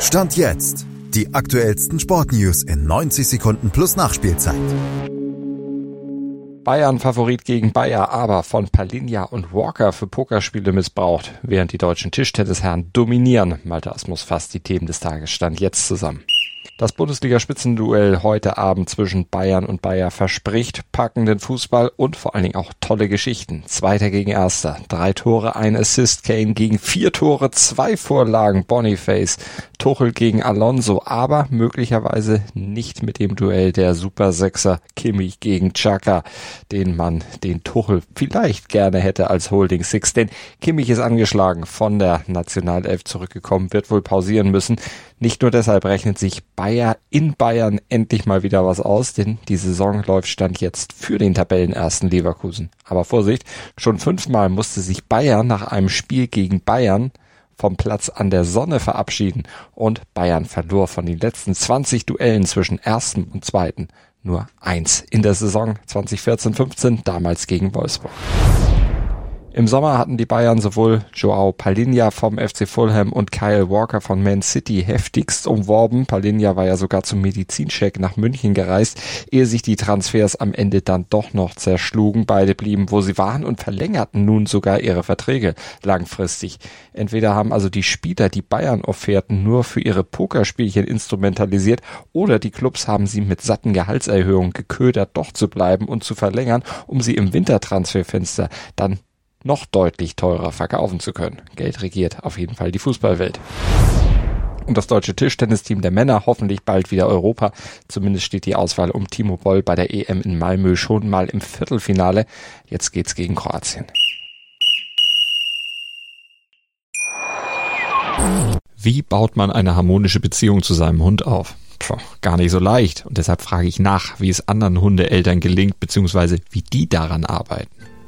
Stand jetzt. Die aktuellsten Sportnews in 90 Sekunden plus Nachspielzeit. Bayern Favorit gegen Bayer, aber von Palinja und Walker für Pokerspiele missbraucht, während die deutschen Tischtennisherren dominieren. Malte Asmus fasst die Themen des Tages stand jetzt zusammen. Das Bundesliga-Spitzenduell heute Abend zwischen Bayern und Bayer verspricht packenden Fußball und vor allen Dingen auch tolle Geschichten. Zweiter gegen Erster. Drei Tore, ein Assist. Kane gegen vier Tore, zwei Vorlagen. Boniface. Tuchel gegen Alonso. Aber möglicherweise nicht mit dem Duell der Super Sechser Kimmich gegen Chaka, den man den Tuchel vielleicht gerne hätte als Holding Six. Denn Kimmich ist angeschlagen von der Nationalelf zurückgekommen, wird wohl pausieren müssen. Nicht nur deshalb rechnet sich Bayer in Bayern endlich mal wieder was aus, denn die Saison läuft Stand jetzt für den Tabellenersten Leverkusen. Aber Vorsicht, schon fünfmal musste sich Bayern nach einem Spiel gegen Bayern vom Platz an der Sonne verabschieden und Bayern verlor von den letzten 20 Duellen zwischen ersten und zweiten nur eins in der Saison 2014-15, damals gegen Wolfsburg. Im Sommer hatten die Bayern sowohl Joao Palinha vom FC Fulham und Kyle Walker von Man City heftigst umworben. Palinha war ja sogar zum Medizincheck nach München gereist, ehe sich die Transfers am Ende dann doch noch zerschlugen. Beide blieben, wo sie waren und verlängerten nun sogar ihre Verträge langfristig. Entweder haben also die Spieler die Bayern-Offerten nur für ihre Pokerspielchen instrumentalisiert oder die Clubs haben sie mit satten Gehaltserhöhungen geködert, doch zu bleiben und zu verlängern, um sie im Wintertransferfenster dann noch deutlich teurer verkaufen zu können. Geld regiert auf jeden Fall die Fußballwelt. Und das deutsche Tischtennisteam der Männer hoffentlich bald wieder Europa. Zumindest steht die Auswahl um Timo Boll bei der EM in Malmö schon mal im Viertelfinale. Jetzt geht's gegen Kroatien. Wie baut man eine harmonische Beziehung zu seinem Hund auf? Puh, gar nicht so leicht. Und deshalb frage ich nach, wie es anderen Hundeeltern gelingt, beziehungsweise wie die daran arbeiten.